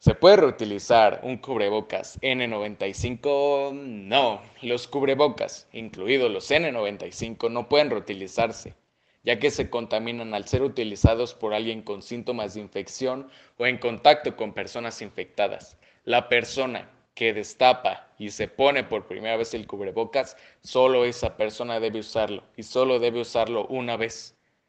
Se puede reutilizar un cubrebocas N95? No, los cubrebocas, incluidos los N95, no pueden reutilizarse, ya que se contaminan al ser utilizados por alguien con síntomas de infección o en contacto con personas infectadas. La persona que destapa y se pone por primera vez el cubrebocas, solo esa persona debe usarlo y solo debe usarlo una vez.